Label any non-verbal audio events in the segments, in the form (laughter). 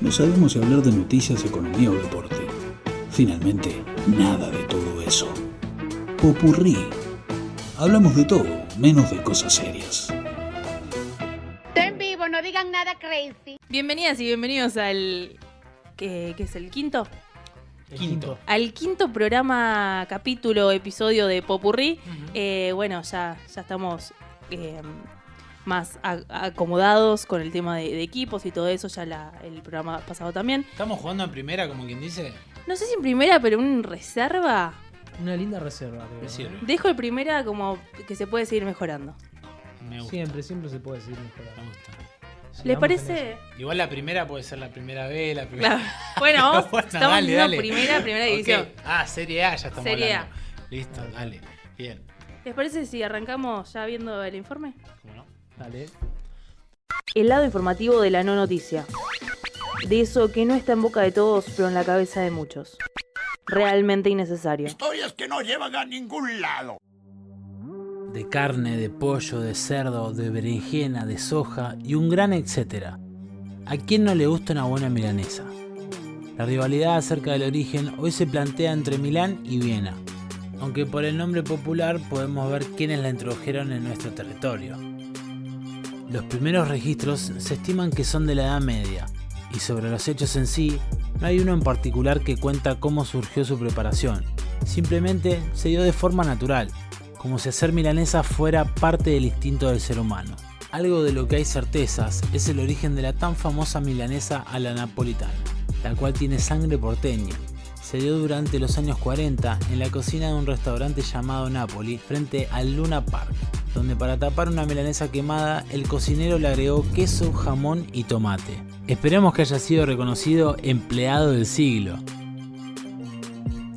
No sabemos si hablar de noticias, economía o deporte. Finalmente, nada de todo eso. Popurrí. Hablamos de todo, menos de cosas serias. Está en vivo, no digan nada crazy. Bienvenidas y bienvenidos al. ¿Qué, qué es el quinto? Quinto. Al quinto programa, capítulo, episodio de Popurrí. Eh, bueno, ya, ya estamos eh, más a- acomodados con el tema de, de equipos y todo eso, ya la- el programa pasado también. Estamos jugando en primera, como quien dice. No sé si en primera, pero en reserva. Una linda reserva, creo. Me sirve. Dejo el primera como que se puede seguir mejorando. Me gusta. Siempre, siempre se puede seguir Me mejorando. gusta. ¿Les parece? Igual la primera puede ser la primera B, la primera. Claro. Bueno, (laughs) vamos, Bueno, estamos dale, primera, primera división. Ah, Serie A ya estamos Serie A. hablando. Listo, dale. Bien. ¿Les parece si arrancamos ya viendo el informe? Eso. Dale. El lado informativo de la no noticia. De eso que no está en boca de todos, pero en la cabeza de muchos. Realmente innecesario. Historias que no llevan a ningún lado. de carne, de pollo, de cerdo, de berenjena, de soja y un gran etcétera. ¿A quién no le gusta una buena milanesa? La rivalidad acerca del origen hoy se plantea entre Milán y Viena, aunque por el nombre popular podemos ver quiénes la introdujeron en nuestro territorio. Los primeros registros se estiman que son de la Edad Media, y sobre los hechos en sí, no hay uno en particular que cuenta cómo surgió su preparación, simplemente se dio de forma natural, como si hacer milanesa fuera parte del instinto del ser humano. Algo de lo que hay certezas es el origen de la tan famosa milanesa a la napolitana, la cual tiene sangre porteña. Se dio durante los años 40 en la cocina de un restaurante llamado Napoli frente al Luna Park, donde para tapar una milanesa quemada el cocinero le agregó queso, jamón y tomate. Esperemos que haya sido reconocido empleado del siglo,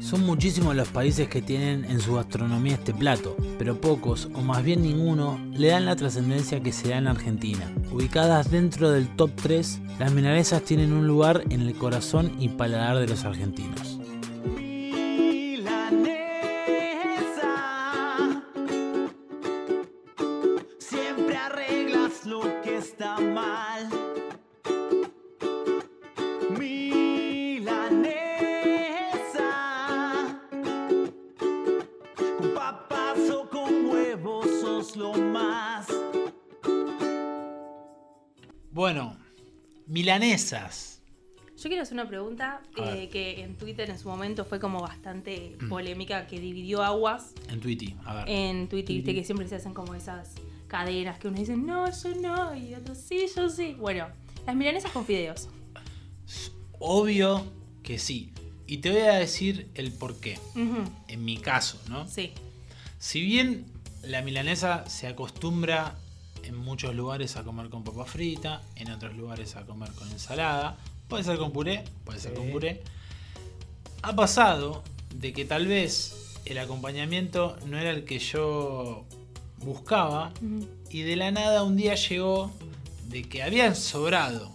son muchísimos los países que tienen en su gastronomía este plato, pero pocos, o más bien ninguno, le dan la trascendencia que se da en Argentina. Ubicadas dentro del top 3, las milanesas tienen un lugar en el corazón y paladar de los argentinos. Milanesas. Yo quiero hacer una pregunta eh, que en Twitter en su momento fue como bastante polémica, que dividió aguas En Twitty, a ver. en Twitter, viste que siempre se hacen como esas cadenas que uno dice, no, yo no, y otro sí, yo sí. Bueno, las milanesas con fideos. Obvio que sí. Y te voy a decir el por qué. En mi caso, ¿no? Sí. Si bien la milanesa se acostumbra en muchos lugares a comer con papa frita, en otros lugares a comer con ensalada, puede ser con puré, puede ser con puré, ha pasado de que tal vez el acompañamiento no era el que yo buscaba y de la nada un día llegó de que habían sobrado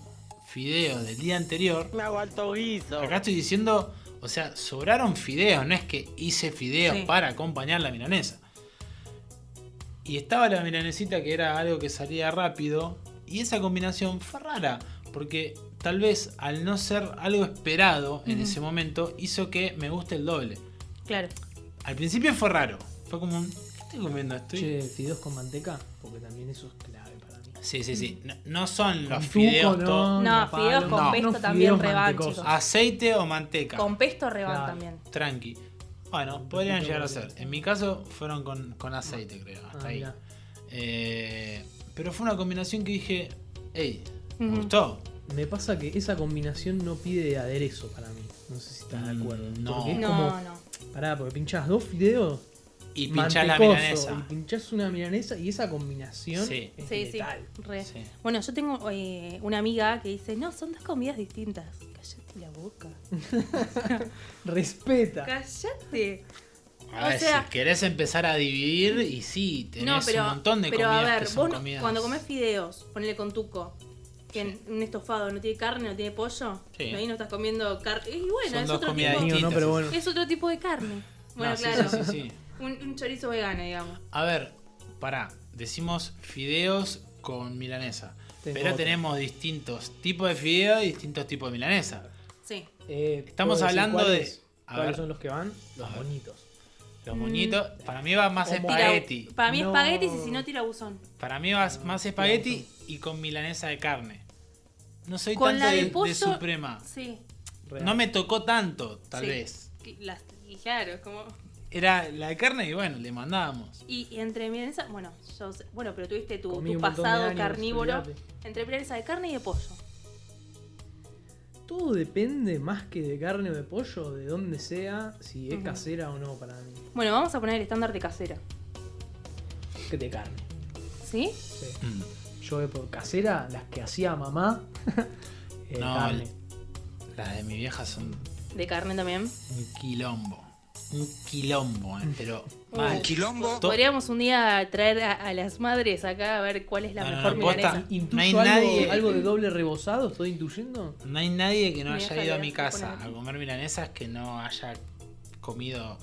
fideos del día anterior. Me hago alto guiso. Acá estoy diciendo, o sea, sobraron fideos, no es que hice fideos Sí. para acompañar la milanesa. Y estaba la milanesita que era algo que salía rápido. Y esa combinación fue rara. Porque tal vez al no ser algo esperado en ese momento, hizo que me guste el doble. Claro. Al principio fue raro. Fue como un. ¿Qué estoy comiendo? Estoy... Che, fideos con manteca, porque también eso es clave para mí. Sí, sí, sí. No, no son los fideos tuco, No, palo. fideos con No. pesto también chicos. Aceite o manteca. Con pesto Claro. también. Tranqui. Bueno, podrían llegar a ser. En mi caso fueron con, con aceite, creo. Hasta Ah, ahí. Eh, pero fue una combinación que dije, hey, me gustó. Me pasa que esa combinación no pide aderezo para mí. No sé si estás de Mm, acuerdo. no. Porque es No, como. no. Pará, porque pinchás dos fideos. Y pinchás la milanesa. Y pinchás una milanesa y esa combinación Sí. es Sí, sí. letal. re. Sí. Bueno, yo tengo eh, una amiga que dice, no, son dos comidas distintas. La boca. (laughs) Respeta. Cállate. A ver, O sea- si querés empezar a dividir, y sí, tenés no, pero, un montón de pero comidas a ver, que son vos no- comidas. cuando comés fideos, ponele con tuco, que en un estofado no tiene carne, no tiene pollo, Sí. ahí no estás comiendo carne. Y bueno, Son es dos otro, comidas tipo, Digo, no, distintas. pero bueno. es otro tipo de carne. Bueno, No, sí, claro. sí, sí, sí. Un, un chorizo vegano, digamos. A ver, pará, decimos fideos con milanesa. Tengo Pero tenemos distintos tipos de fideo y distintos tipos de milanesa. Sí. Eh, Estamos ¿puedo decir hablando de- cuáles- a ¿Cuáles ver. son los que van? Los A bonitos. Los moñitos, para mí va más Como- espagueti. Para mí No. y si no tira buzón. Para mí va más espagueti y con milanesa de carne. No soy Con tanto la de de, de pollo- suprema. Sí. Real. No me tocó tanto, tal Sí. vez. Y las- y claro, como. Era la de carne y bueno, le mandábamos. Y, y entre milanesa, bueno, yo sé- bueno, pero tuviste tu, pasado años, carnívoro. Entre milanesa de carne y de pollo. Todo depende más que de carne o de pollo, de dónde sea, si es casera o no para mí. Bueno, vamos a poner el estándar de casera. Que de carne. ¿Sí? Sí. Mm. Yo de por casera, las que hacía mamá, (laughs) eh, No, carne. Las de mi vieja son De carne también. un quilombo. Un quilombo, eh, pero Uh. mal. Quilombo. Podríamos un día traer a, a las madres acá a ver cuál es la No, no, mejor no, posta. milanesa. ¿Intuyo No hay algo, nadie- algo de doble rebozado? ¿Estoy intuyendo? No hay nadie que no haya ido a mi casa a comer milanesas que no haya comido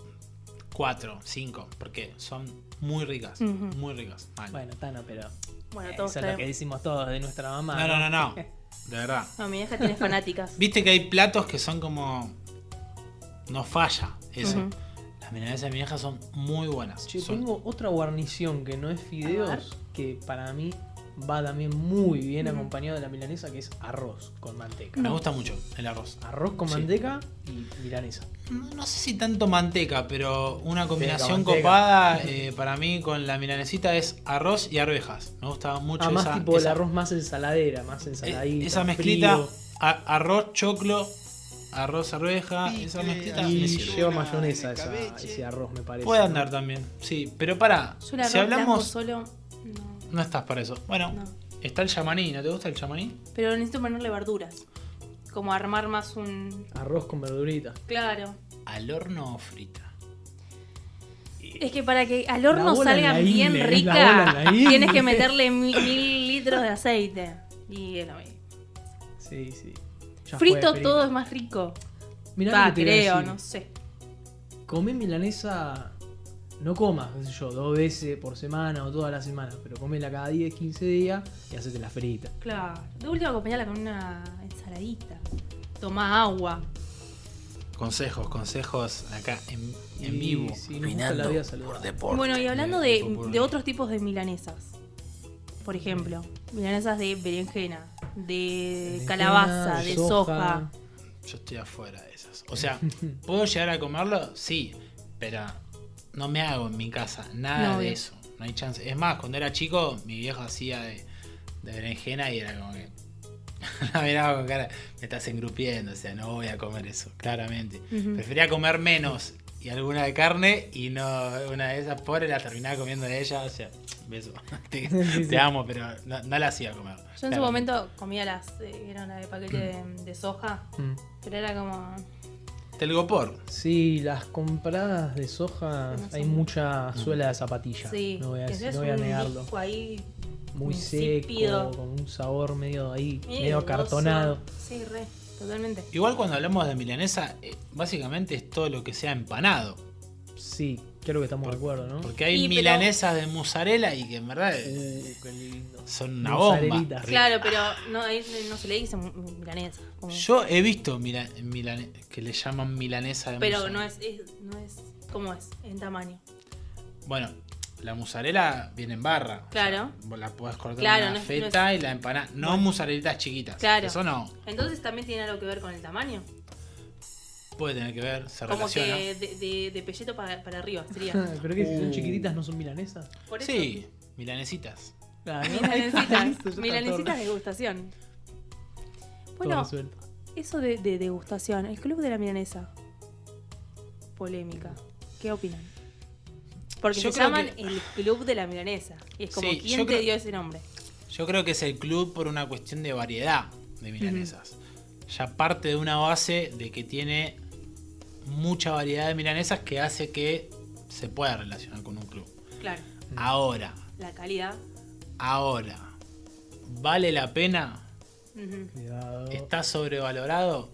cuatro, cinco, porque son muy ricas, muy ricas. Mal. Bueno, Tano, pero Bueno, eso todos es lo que decimos todos de nuestra mamá. no, no, no, no, (laughs) de verdad. No, mi vieja tiene fanáticas. Viste que hay platos que son como. No falla eso. Las milanesas de mi son muy buenas. Che, Son- tengo otra guarnición que no es fideos, que para mí va también muy bien Ujú. acompañado de la milanesa, que es arroz con manteca. Me gusta mucho el arroz. Arroz con Sí. manteca y milanesa. No, no sé si tanto manteca, pero una combinación copada (laughs) eh, para mí con la milanesita es arroz y arvejas. Me gusta mucho Ah, más esa, tipo el arroz más ensaladera, más eh, ensaladita. esa mezclita. a- arroz, choclo, arroz, arveja. Esa mezclita Y me sirve. lleva mayonesa esa- ese arroz, me parece. Puede ¿no? andar también, sí. Pero para, Yo el arroz si hablamos. solo. No, No estás para eso. Bueno, no. está el chamaní. ¿No te gusta el chamaní? Pero necesito ponerle verduras. Como armar más un. Arroz con verdurita. Claro. ¿Al horno o frita? Es que para que al horno salga la bien rica, (laughs) tienes que meterle mi- mil litros de aceite. Y es lo mismo. Sí, sí. Ya Frito fue, todo es más rico. Mirá Va, lo que te voy a creo, decir. no sé. Comé milanesa, no comas, qué sé yo, dos veces por semana o todas las semanas, pero comela cada 10, 15 días y hacete la frita. Claro. De última acompañarla con una ensaladita. Toma agua. Consejos, consejos acá en, en vivo. si nos gusta la vida saludable. Bueno, y hablando de- de, de de otros tipos de milanesas. Por ejemplo, milanesas de berenjena, de Berenjena, calabaza, de soja. Yo estoy afuera de esas. O sea, (laughs) ¿puedo llegar a comerlo? Sí, pero no me hago en mi casa nada No, de bien. eso. No hay chance. Es más, cuando era chico, mi viejo hacía de, de berenjena y era como que. (laughs) la miraba con cara, me estás engrupiendo, o sea, no voy a comer eso, claramente. Prefería comer menos y alguna de carne y no una de esas pobres la terminaba comiendo de ella, o sea, beso. (laughs) te, Sí, sí. te amo, pero no, no la hacía comer. Yo en su momento comía las, eh, eran las de paquete de, de soja, Mm. pero era como... Telgopor. Sí, las compradas de soja, No hay mucha suela de zapatilla. Sí, no voy a, que decir- es no voy a un negarlo. ahí Muy insípido. seco, con un sabor medio ahí, medio acartonado. Sí, re, totalmente. Igual cuando hablamos de milanesa, eh, básicamente es todo lo que sea empanado. Sí, creo que estamos de acuerdo, ¿no? Porque hay Y, pero- milanesas de mozzarella y que en verdad eh, Uh, qué lindo. son una bomba. Claro, pero no, ahí no se le dice milanesa. como- Yo he visto mila- milane- que le llaman milanesa de pero mozzarella. no es, es- no es como es, en tamaño. Bueno, la mozzarella viene en barra. Claro. vos la podés cortar Claro, en no una es- feta no y la empanada. No mozzarellitas chiquitas. Claro. Eso no. Entonces también tiene algo que ver con el tamaño. Puede tener que ver, se Como relaciona. que de, de, de pelleto para, para arriba sería. (laughs) Pero que si son Uh. chiquititas no son milanesas. Por eso. Sí, milanesitas. (laughs) Claro, Milanesitas, (laughs) degustación. Bueno, eso de, de degustación, el club de la milanesa. Polémica. ¿Qué opinan? Porque Yo se llaman que- el club de la milanesa. Y es como, Sí, ¿quién te creo- dio ese nombre? Yo creo que es el club por una cuestión de variedad de milanesas. Ya parte de una base de que tiene mucha variedad de milanesas que hace que se pueda relacionar con un club. Claro, Ahora, la calidad. ahora, ¿vale la pena? Cuidado. ¿Está sobrevalorado?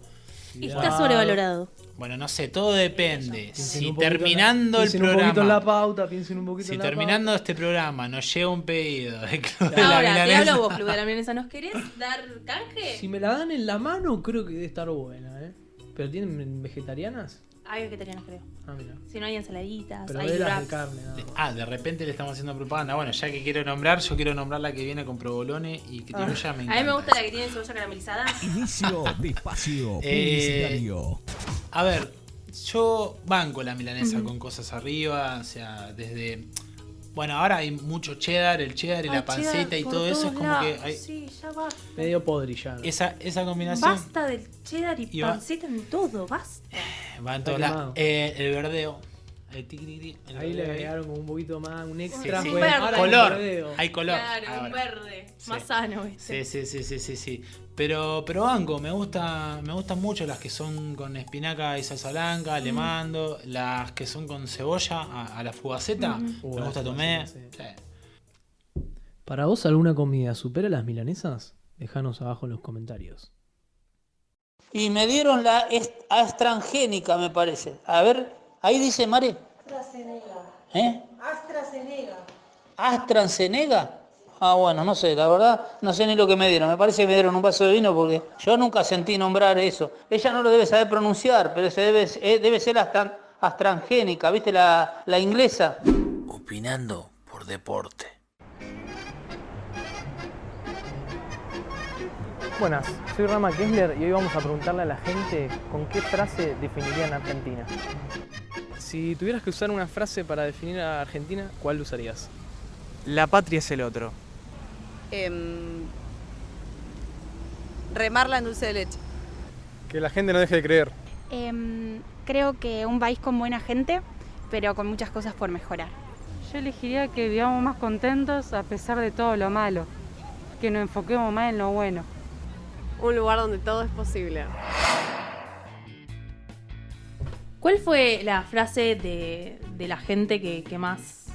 Está sobrevalorado. Bueno, no sé, todo depende. Si la- terminando el un poquito en la programa, pauta, piensen un poquito si en la terminando este programa nos llega un pedido de Club de la Ahora, Milanesa, hablo vos, Club de la Milanesa. ¿Nos querés dar canje? Si me la dan en la mano, creo que debe estar buena, ¿eh? ¿Pero tienen vegetarianas? Hay vegetarianos, creo. Ah, mira. Si no hay ensaladitas, Pero hay de las de wraps. carne, nada más. Ah, de repente le estamos haciendo propaganda. Bueno, ya que quiero nombrar, yo quiero nombrar la que viene con provolone y que tiene ya me A encanta. mí me gusta la que tiene cebolla caramelizada. Inicio (laughs) de espacio Eh. A ver, yo banco la milanesa con cosas arriba, o sea, desde... Bueno, ahora hay mucho cheddar, el cheddar y Ay, la panceta cheddar y todo eso es como lados. que hay Sí, ya basta. Medio podrillano. esa, esa combinación Basta del cheddar y, Y va- panceta en todo, basta. va en Está todos lados. quemado. Eh, el verdeo, el Ahí le verdeo agregaron como un poquito más, un extra. sí. fue- Verde. ahora hay Color, hay color. Claro, un verde. Sí. Más sano, ¿viste? Sí, sí, sí, sí, sí, sí. Pero, pero banco, me gusta, me gustan mucho las que son con espinaca y salsa blanca, le mando, las que son con cebolla a, a la fugaceta, me gusta tomé. ¿Para vos alguna comida supera las milanesas? Déjanos abajo en los comentarios. Y me dieron la est- AstraZeneca, me parece. A ver, ahí dice Mare. ¿Eh? AstraZeneca. ¿AstraZeneca? Ah, bueno, no sé, la verdad, no sé ni lo que me dieron. Me parece que me dieron un vaso de vino porque yo nunca sentí nombrar eso. Ella no lo debe saber pronunciar, pero se debe, eh, debe ser Astra- AstraZeneca, ¿viste? La, la inglesa. Opinando por deporte. Buenas, soy Rama Kessler y hoy vamos a preguntarle a la gente con qué frase definirían Argentina. Si tuvieras que usar una frase para definir a Argentina, ¿cuál usarías? La patria es el otro. Em, remarla en dulce de leche. Que la gente no deje de creer. Em, creo que un país con buena gente, pero con muchas cosas por mejorar. Yo elegiría que vivamos más contentos a pesar de todo lo malo, que nos enfoquemos más en lo bueno. Un lugar donde todo es posible. ¿Cuál fue la frase de, de la gente que, que más...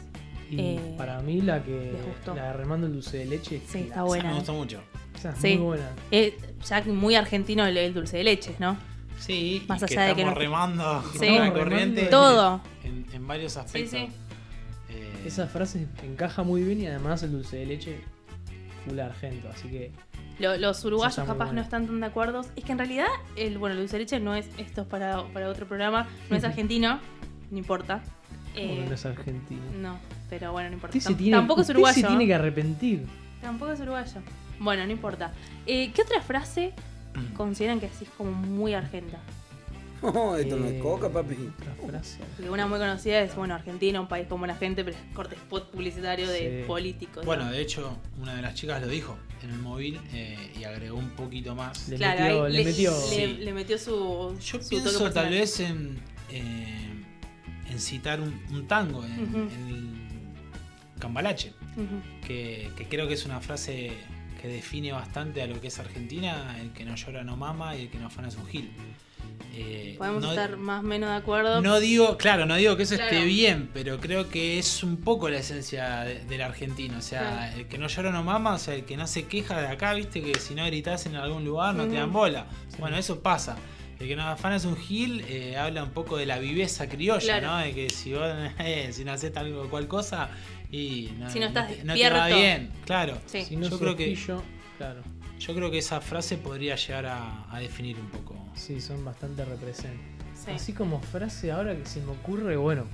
Y Eh, para mí la que la de remando el dulce de leche. Sí, está Esa buena. me gustó mucho. Esa es Sí. muy buena. Eh, ya muy argentino el, el dulce de leche, ¿no? Sí, Más y allá de que remando Sí. la corriente Todo. en, en varios aspectos. sí. Eh, Esa frase encaja muy bien y además el dulce de leche full argento, así que Lo- los uruguayos capaz no están tan de acuerdo. Es que en realidad, el, bueno, de leche no es, esto es para, para otro programa, no es argentino, no importa. Eh, no es argentino. no, pero bueno, no importa. Tiene, tampoco es uruguayo. se tiene que arrepentir. Tampoco es uruguayo. Bueno, no importa. Eh, ¿Qué otra frase consideran que así es como muy argenta? No, (laughs) esto no es Eh, coca, papi. Una muy conocida es, bueno, Argentina, un país con buena gente, pero es corte spot publicitario de Sí. políticos. Bueno, ¿no? de hecho, una de las chicas lo dijo en el móvil eh, y agregó un poquito más. Le claro, metió- ahí le le, metió- le- Sí. le metió su. Yo su pienso toque tal vez en, eh, en citar un, un tango, en, Ujú. en el Cambalache, Ujú. que, que creo que es una frase que define bastante a lo que es Argentina, el que no llora no mama y el que no afana es un gil. Eh, Podemos no- estar más o menos de acuerdo. No digo, claro, no digo que eso esté bien, pero creo que es un poco la esencia de- del argentino. O sea, el que no llora no mama, o sea, el que no se queja de acá, viste, que si no gritas en algún lugar no te dan bola. Bueno, eso pasa. El que no afana es un gil, eh, habla un poco de la viveza criolla, Claro. ¿no? De que si vos (laughs) eh, si no haces tal o cual cosa y no, Si no estás te, no te va bien. Claro. Sí. Si no Yo creo que- pillo, claro. Yo creo que esa frase podría llegar a, a definir un poco. Sí, son bastante representativos. Sí. Así como frase ahora que se me ocurre, bueno,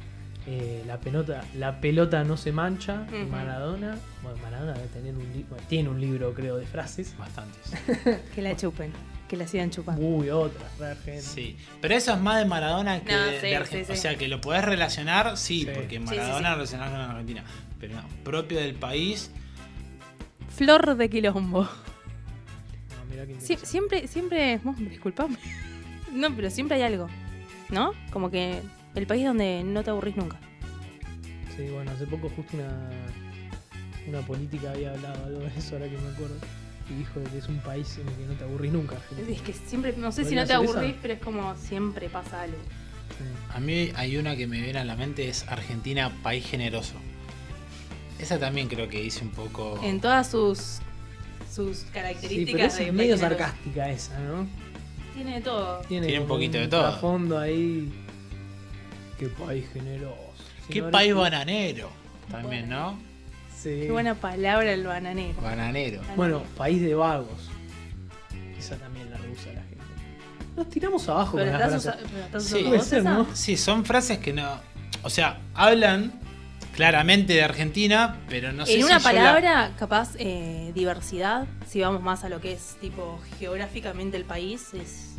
eh, la pelota, la pelota no se mancha, de. Maradona, bueno, Maradona debe tener un libro, tiene un libro creo de frases. Bastantes. (laughs) Que la chupen. Que la sigan chupando. Uy, otra, argenta. Sí, pero eso es más de Maradona que No, de, sí, de Argentina. sí, sí. O sea, que lo podés relacionar, sí, Sí. porque sí, Maradona relacionás con Argentina. Pero no, propio del país, Flor de quilombo. Sie- siempre, siempre. oh, disculpame. (laughs) No, pero siempre hay algo. ¿No? Como que el país donde no te aburrís nunca. Sí, bueno, hace poco justo una, una política había hablado algo de eso, ahora que me acuerdo. Y dijo que es un país en el que no te aburrís nunca. Es que siempre, no sé si ¿Podría no te esa? aburrís, pero es como siempre pasa algo. Sí. a mí hay una que me viene a la mente, es Argentina, país generoso. Esa también creo que hice un poco... En todas sus sus Sí, características pero es de medio país generoso. sarcástica esa, ¿no? Tiene de todo. Tiene un poquito de todo. trasfondo ahí. Qué país generoso. Qué país bananero. También, ¿no? Sí. Qué buena palabra el bananero. Bananero. Bueno, país de vagos. Esa también la reusa la gente. Nos tiramos abajo Pero con las frases. usa- pero Sí. Sí, son frases que no. O sea, hablan claramente de Argentina, pero no sé en si una la- palabra, capaz, eh, diversidad, si vamos más a lo que es tipo geográficamente el país, es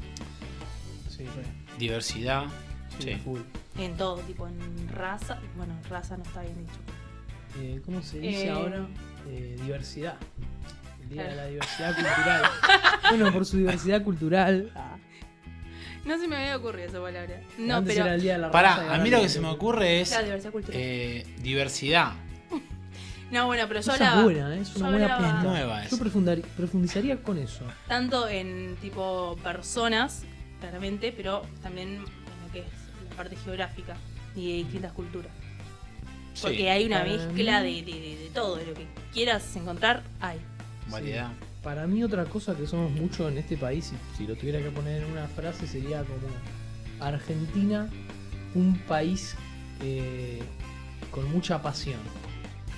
Sí, re. Diversidad. Sí, Sí. full. en todo, tipo en raza, bueno, raza no está bien dicho. Eh, ¿Cómo se dice Eh, ahora? Eh, diversidad. El Día de la Diversidad Cultural. bueno, por su diversidad cultural. ah, No se me había ocurrido esa palabra. No, antes pero era el Día de la Raza y Pará, a mí lo que se me la- ocurre es la diversidad cultural. eh, diversidad. (laughs) no, bueno, pero yo Esa es buena, ¿eh? es yo una buena hablaba pista. Nueva Yo esa. profundari- profundizaría con eso. tanto en tipo personas, claramente, pero también en lo que es la parte geográfica y de distintas culturas. Sí, Porque hay una Para mezcla de, de- de- de todo, de lo que quieras encontrar, hay. variedad. Para mí otra cosa que somos mucho en este país, si, si lo tuviera que poner en una frase, sería como Argentina, un país eh, con mucha pasión.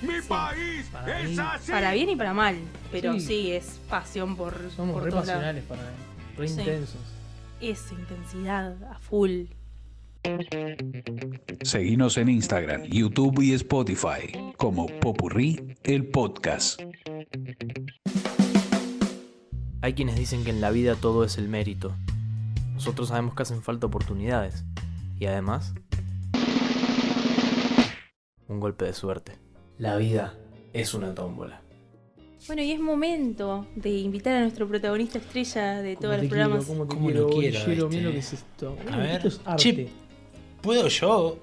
¡Mi país Para es mí- así! Para bien y para mal, pero Sí. sí, es pasión por, Somos por re lados. pasionales para re Sí. intensos. Es intensidad a full. Seguinos en Instagram, YouTube y Spotify como Popurrí el podcast. Hay quienes dicen que en la vida todo es el mérito. Nosotros sabemos que hacen falta oportunidades. Y además, un golpe de suerte. La vida es una tómbola. Bueno, y es momento de invitar a nuestro protagonista estrella de todos te los quiero, programas. cómo te ¿Cómo quiero, lo quiero, bolillero, este? mira lo que es esto. A ver. esto es arte. Che, ¿puedo yo?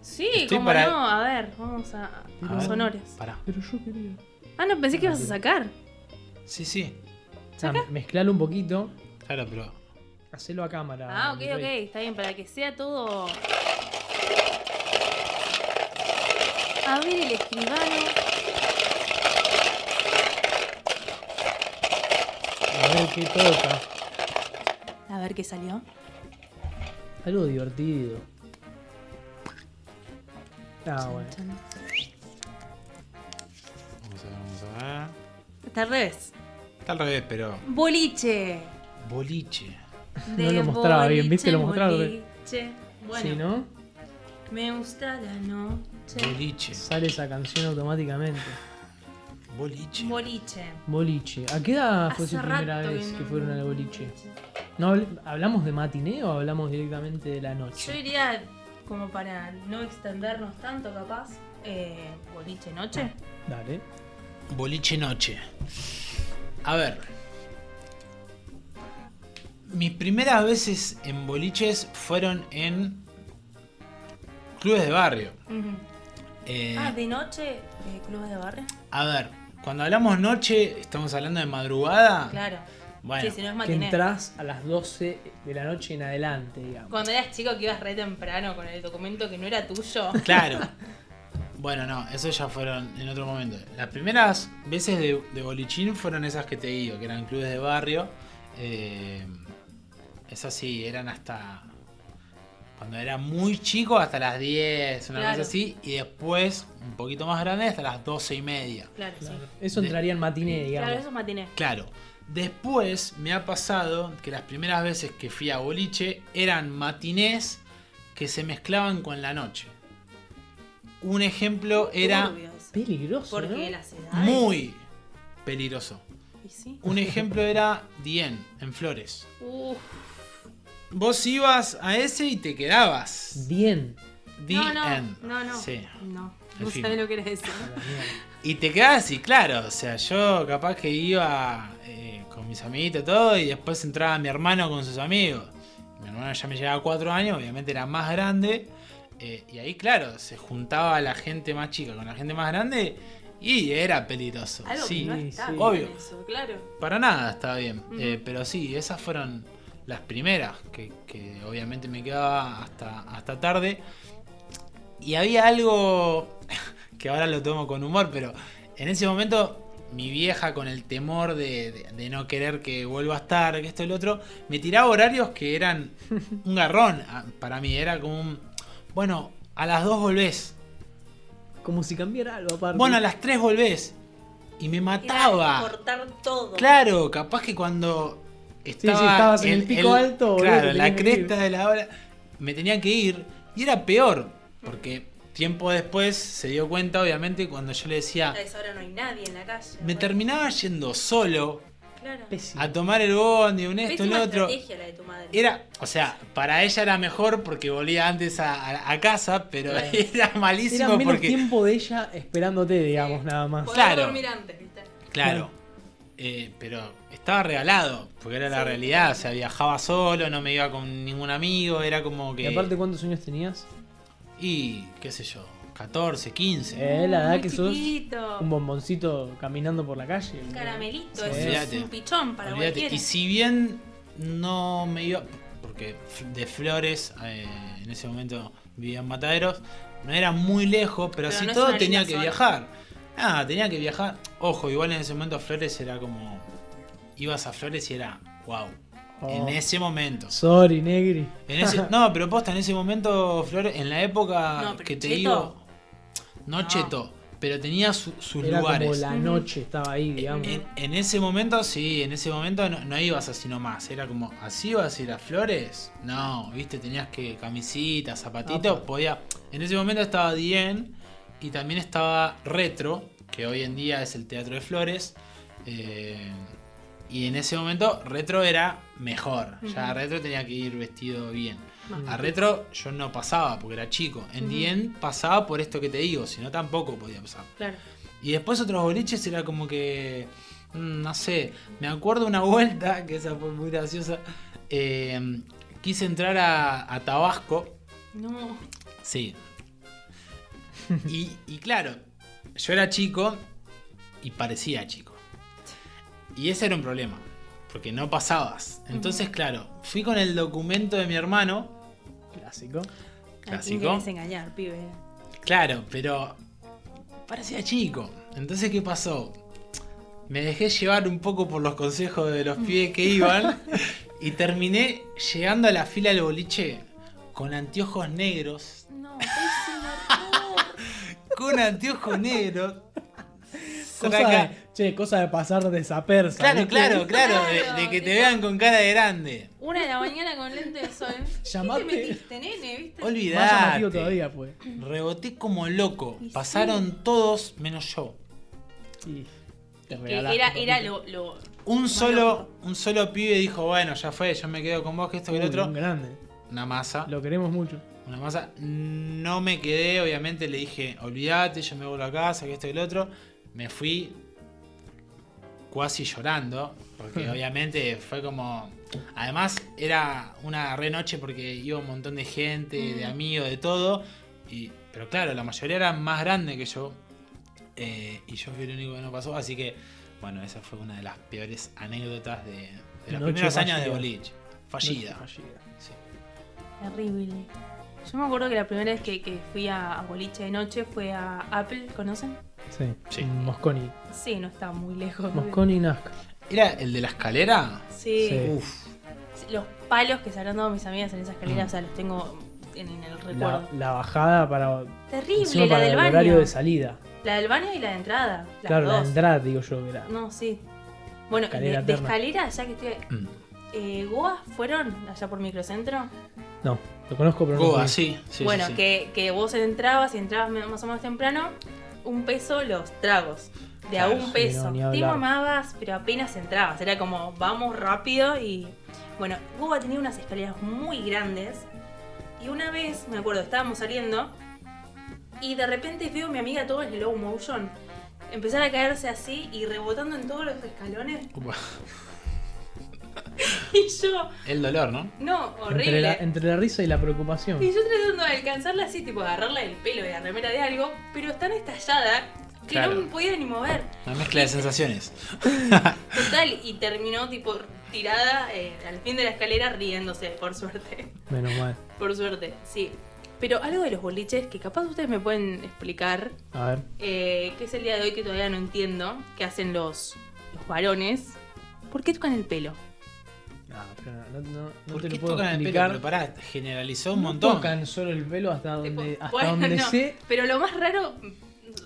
Sí, Estoy cómo para- no, a ver, vamos a, a A los ver, honores. Pará. Pero yo quería. Ah, no, pensé que ibas a sacar. Sí, sí. Ah, mezclalo un poquito. Claro, pero. Hacelo a cámara. Ah, ok, rey. ok, está bien, para que sea todo. A ver el escribano. A ver qué toca. A ver qué salió. Algo divertido. Ah, bueno. Vamos a ver, vamos a ver. Está al revés. Está al revés, pero. Boliche. Boliche. De No lo mostraba bien, ¿viste? Lo mostraba. boliche. Bueno, Sí, ¿no? me gusta la noche. Boliche. Sale esa canción automáticamente. Boliche. Boliche. Boliche. ¿A qué edad fue Hace su primera que vez no- que fueron al boliche? ¿No habl- ¿Hablamos de matiné o hablamos directamente de la Yo noche? iría como para no extendernos tanto, capaz. Eh, boliche noche. Dale. Boliche noche. A ver. Mis primeras veces en boliches fueron en clubes de barrio. Eh, Ah, de noche, clubes de barrio. a ver, cuando hablamos noche, estamos hablando de madrugada. Claro. Bueno, sí, si no es Que entras a las 12 de la noche en adelante, digamos. Cuando eras chico que ibas re temprano con el documento que no era tuyo. Claro. (laughs) Bueno, no, eso ya fueron en otro momento. Las primeras veces de, de bolichín fueron esas que te digo, que eran clubes de barrio. Eh, esas sí, eran hasta. Cuando era muy chico, hasta las 10, una Claro. cosa así. Y después, un poquito más grande, hasta las 12 y media. Claro, sí. Eso De- entraría en matiné, digamos. Claro, eso es matiné. Claro. Después me ha pasado que las primeras veces que fui a boliche eran matinés que se mezclaban con la noche. Un ejemplo era eso. Peligroso, Porque ¿no? las edades. muy peligroso. Y sí. Un ejemplo era Dien, en Flores. Uf. Vos ibas a ese y te quedabas. Bien. The No, no, End. no, no. Sí. No, no sabes lo que eres decir. Y te quedas y claro, o sea, yo capaz que iba eh, con mis amiguitos y todo y después entraba mi hermano con sus amigos. Mi hermano ya me llevaba cuatro años, obviamente era más grande. Eh, y ahí, claro, se juntaba la gente más chica con la gente más grande y era peligroso. Algo sí, que no está bien obvio. eso, claro. Para nada está bien. Eh, pero sí, esas fueron las primeras que, que obviamente me quedaba hasta, hasta tarde. Y había algo (laughs) que ahora lo tomo con humor, pero en ese momento mi vieja con el temor de, de- de no querer que vuelva a estar, que esto y lo otro, me tiraba horarios que eran un garrón ah, para mí. Era como un, bueno, a las 2 volvés. Como si cambiara algo aparte. Bueno, a las 3 volvés. Y me mataba. cortar todo. Claro, capaz que cuando estaba sí, estabas en el pico alto, boludo, claro, la cresta de la hora, me tenía que ir y era peor, porque tiempo después se dio cuenta, obviamente, cuando yo le decía, A esa hora no hay nadie en la calle. me terminaba yendo solo Claro. a tomar el bondi, un esto, un otro. estrategia la de tu madre. Era, o sea, para ella era mejor porque volvía antes a, a- a casa, pero (laughs) era malísimo Era menos porque tiempo de ella esperándote, digamos, nada más. Podés claro. dormir antes, ¿viste? Claro. Eh, pero estaba regalado, porque era la realidad. O sea, viajaba solo, no me iba con ningún amigo, era como que. Y aparte, ¿cuántos años tenías? Y, qué sé yo, 14, 15. Eh, la edad Muy que sos chiquito. un bomboncito caminando por la calle. Un caramelito, Sí. es Olvídate. un pichón para Olvídate. cualquiera. Y si bien no me iba. Porque de Flores, eh, en ese momento vivía en Mataderos, no era muy lejos, pero, Pero si no es todo tenía que viajar. Nada, tenía que viajar. Ojo, igual en ese momento Flores era como. Ibas a Flores y era. ¡Wow! En Oh. ese momento. Sorry, Negri. En ese- no, pero posta, en ese momento, Flores, en la época No, que te cheto. digo. No, cheto, pero tenía su- sus Era lugares. como la noche, estaba ahí, digamos. En, en ese momento, sí, en ese momento no, no ibas así nomás. Era como, ¿así ibas a ir a Flores? No, viste, tenías que camisita, zapatitos, Apa. podía. En ese momento estaba Dien y también estaba Retro, que hoy en día es el Teatro de Flores. eh, y en ese momento Retro era mejor. Ya. Retro tenía que ir vestido bien. A Retro yo no pasaba porque era chico. En Ujú. Dien pasaba por esto que te digo, si no tampoco podía pasar. Claro. Y después otros boliches era como que. mm, No sé. Me acuerdo una (laughs) vuelta, que esa fue muy graciosa. eh, quise entrar a, a Tabasco. No. Sí. Y, y claro, yo era chico y parecía chico. Y ese era un problema. Porque no pasabas. Entonces, claro, fui con el documento de mi hermano. Clásico. ¿A quién Clásico. engañar, pibe? Claro, pero parecía chico. Entonces, ¿qué pasó? Me dejé llevar un poco por los consejos de los pibes que iban (laughs) y terminé llegando a la fila del boliche con anteojos negros. No, (laughs) Con anteojos negros. Cosa de, che, cosa de pasar desapersa. Claro, ¿viste? claro, claro, de, de que te vean con cara de grande. Una de la mañana con lente de sol. Llamate. ¿Qué te metiste, nene? ¿Viste? Más llamativo Olvidate. todavía fue. Reboté como loco. Y sí. Pasaron todos menos yo. Y te Que regalaste, era, lo, lo- Un solo, loco. un solo pibe dijo, bueno, ya fue, yo me quedo con vos, que esto que el otro. un grande. Una masa. Lo queremos mucho. Una masa. No me quedé, obviamente le dije, olvídate, yo me vuelvo a casa, que esto y el otro. Me fui casi llorando, porque (laughs) obviamente fue como... Además era una re noche porque iba un montón de gente, de Mm. amigos, de todo. Y, pero claro, la mayoría eran más grandes que yo. eh, y yo fui el único que no pasó, así que, bueno, esa fue una de las peores anécdotas de, de los Noche primeros años de boliche. Fallida. Fallida. Sí. terrible. Yo me acuerdo que la primera vez que, que fui a, a boliche de noche fue a Apple, ¿conocen? Sí. Sí. Mosconi. Sí, no estaba muy lejos. Mosconi y Nazca. ¿Era el de la escalera? Sí. Sí. Uf. Los palos que se habrán dado mis amigas en esa escalera, o sea, los tengo en, en el recuerdo. La, la bajada para. Terrible, la para del el baño. horario de salida. La del baño y la de entrada. Las claro, la dos. entrada, digo yo, era. No, sí. Bueno, de, Escalera de escalera, ya que estoy. Mm. Eh, ¿Goa fueron allá por Microcentro? No, lo conozco, pero no. Goa, fui. sí, sí, bueno, sí, sí. Que, que vos entrabas y entrabas más o menos temprano, un peso los tragos. De a Claro, un sí, peso. no, Te mamabas, pero apenas entrabas. Era como, vamos rápido y. Bueno, Goa tenía unas escaleras muy grandes. Y una vez, me acuerdo, estábamos saliendo. Y de repente veo a mi amiga todo en slow motion. Empezar a caerse así y rebotando en todos los escalones. (laughs) Y yo, El dolor, ¿no? no, horrible. Entre la, entre la risa y la preocupación. Y yo tratando de alcanzarla así, tipo agarrarla del pelo de la remera de algo, pero tan estallada que Claro. no me podía ni mover. Una mezcla de sensaciones. (laughs) Total, y (laughs) terminó tipo tirada eh, al fin de la escalera riéndose, por suerte. Menos mal. (laughs) Por suerte, sí. Pero algo de los boliches que capaz ustedes me pueden explicar, A ver. eh, que es el día de hoy que todavía no entiendo, que hacen los, los varones. ¿Por qué tocan el pelo? No, pero no, no, no ¿Por te qué lo puedo tocan el pelo? explicar. Pero pará, generalizó un No montón. tocan solo el pelo hasta donde, hasta Bueno, donde no, sé. Pero lo más raro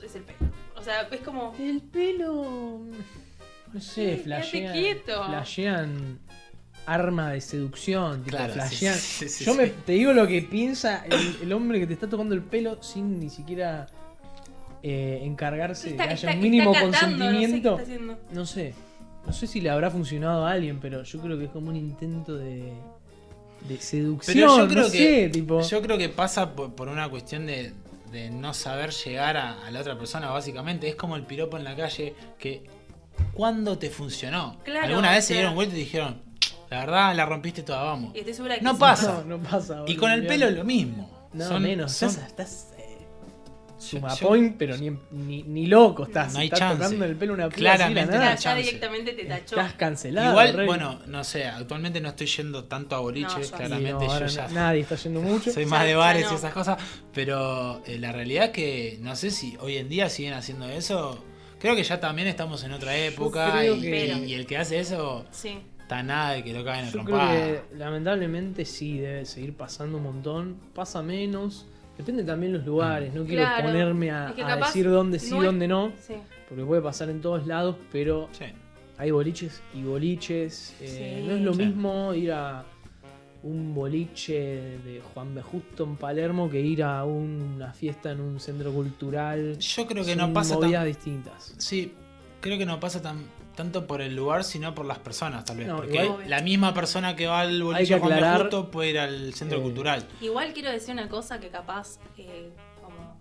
es el pelo. O sea, es como. El pelo. No sé, flashean. quieto. Flashean arma de seducción. Tipo, Claro, flashean. sí, sí, Yo sí. me, te digo lo que piensa el, el hombre que te está tocando el pelo sin ni siquiera eh, encargarse Está- de que haya está- un mínimo está catando, no sé qué consentimiento. No sé. No sé si le habrá funcionado a alguien, pero yo creo que es como un intento de, de seducción. Pero yo creo no que sé, tipo. yo creo que pasa por, por una cuestión de, de no saber llegar a, a la otra persona, básicamente. Es como el piropo en la calle que ¿cuándo te funcionó? Claro, Alguna vez o se dieron vuelta y dijeron, la verdad la rompiste toda, vamos. Y estoy segura que No sí pasa. No, no pasa. Y con el pelo lo mismo. No, Son- menos. son- Estás, estás Yo- suma yo- point, pero ni, ni, ni loco estás. No hay estás chance. tocando el pelo una Claramente la no nada. hay Ya chance. directamente te tachó. Estás cancelado. Igual, rey. bueno, no sé, actualmente no estoy yendo tanto a boliches, No, yo- claramente no, yo ya na- nadie está yendo (laughs) mucho. soy Ya- más de bares no. y esas cosas, pero eh, la realidad es que no sé si hoy en día siguen haciendo eso. Creo que ya también estamos en otra época y, que- y el que hace eso Sí. está nada de que lo caen en Yo trompada. lamentablemente sí debe seguir pasando un montón. Pasa menos. Depende también los lugares. No quiero Claro. ponerme a, Es que a capaz decir dónde sí, no es- dónde no. Sí. Porque puede pasar en todos lados, pero Sí. hay boliches y boliches. eh, Sí. no es lo Sí. mismo ir a un boliche de Juan B. Justo en Palermo que ir a una fiesta en un centro cultural. Yo creo que Son no pasa tan- movidas distintas. Sí, creo que no pasa tan tanto por el lugar, sino por las personas, tal vez. No, porque igual- la misma persona que va al que Juan aclarar- Justo puede ir al centro eh, cultural. Igual quiero decir una cosa que capaz eh, como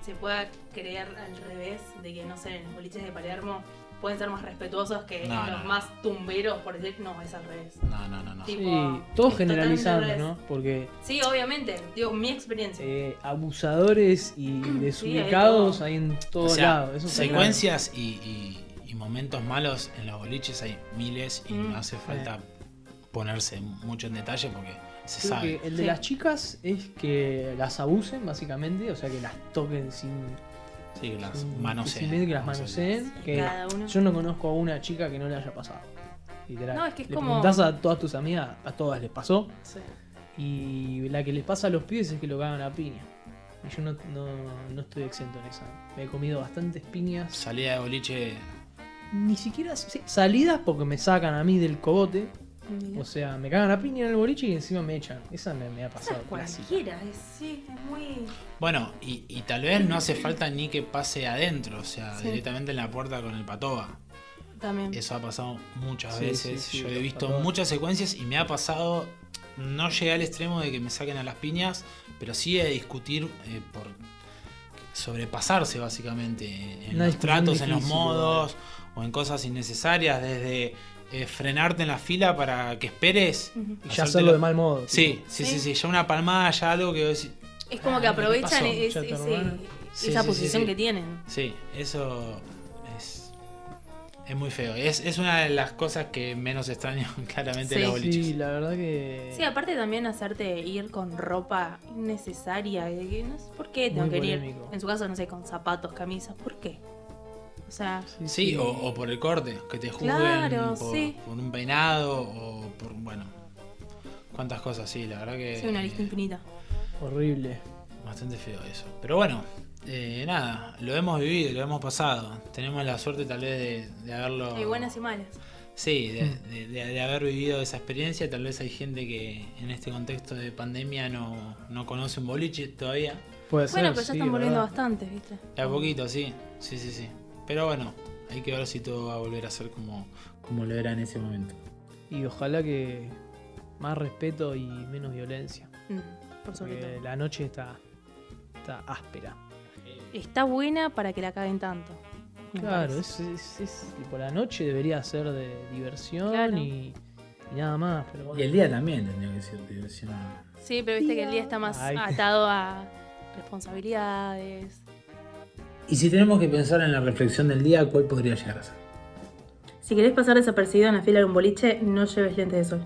se pueda creer al revés de que no sé, en los boliches de Palermo pueden ser más respetuosos que No, los no, más tumberos, por decir, no, es al revés. No, no, no, no. Tipo, Sí, todo es generalizando, totalmente al ¿no? Porque Sí, obviamente, digo, mi experiencia. eh, abusadores y Sí, desubicados hay hay, todo. en O todos sea, lados. Eso secuencias y, y- y momentos malos en los boliches hay miles y Mm. no hace falta ponerse mucho en detalle porque se. Creo sabe. que el de Sí. las chicas es que las abusen, básicamente, o sea, que las toquen sin. Sí, que las manoseen. que las manoseen. Que Cada uno. yo no conozco a una chica que no le haya pasado. Literal. No, es que es le como- preguntás a todas tus amigas, a todas les pasó. Sí. Y la que les pasa a los pibes es que lo cagan a piña. Y yo no, no, no estoy exento en esa. Me he comido bastantes piñas. Salida de boliche. Ni siquiera sí, salidas porque me sacan a mí del cogote. Mira. O sea, me cagan a piña en el boliche y encima me echan. Esa me, me ha Esa pasado. es clásica. cualquiera, es, sí, es muy... Bueno, y, y tal vez no hace falta ni que pase adentro, o sea, Sí. directamente en la puerta con el patoba. También. Eso ha pasado muchas Sí, veces. sí, sí, Yo he visto muchas secuencias y me ha pasado. No llegué al extremo de que me saquen a las piñas, pero sí de discutir eh, por sobrepasarse básicamente en Una los tratos, en los modos o en cosas innecesarias, desde eh, frenarte en la fila para que esperes. Ujú. Y ya hacerlo de mal modo. Sí, sí, Sí. sí, sí, ya una palmada, ya algo que decís, Es como que Ah, ¿qué aprovechan es- ese- esa posición sí. que tienen. Sí, eso es, es muy feo. Es, es una de las cosas que menos extraño (laughs) claramente de Sí. los boliches. Sí, la verdad que. Sí, aparte también hacerte ir con ropa innecesaria. no sé ¿Por qué tengo Muy que ir? polémico. En su caso, no sé, con zapatos, camisas. ¿Por qué? O sea, Sí, o, o por el corte, que te juzguen Claro, por, sí. por un peinado o por, bueno, cuántas cosas, sí, la verdad que sí, una lista infinita. Horrible. bastante feo eso. Pero bueno, eh, nada, lo hemos vivido, lo hemos pasado. Tenemos la suerte tal vez de, de haberlo... Hay buenas y malas. Sí, de, de- de- de haber vivido esa experiencia. Tal vez hay gente que en este contexto de pandemia no, no conoce un boliche todavía. Puede Bueno, ser. pero ya sí, están volviendo ¿verdad? bastantes, ¿viste? De a poquito, sí. Sí, sí, sí. Pero bueno, hay que ver si todo va a volver a ser como, como lo era en ese momento. Y ojalá que más respeto y menos violencia. Mm, por sobre Porque todo. la noche está, está áspera. Está buena para que la caguen tanto. Claro, es, es, es- tipo, la noche debería ser de diversión Claro. y, y nada más. Pero bueno. Y el día también tendría que ser diversión. Sí, pero viste que el día está más Ay. atado a responsabilidades. Y si tenemos que pensar en la reflexión del día, ¿cuál podría llegar a ser? Si querés pasar desapercibido en la fila de un boliche, no lleves lentes de sol.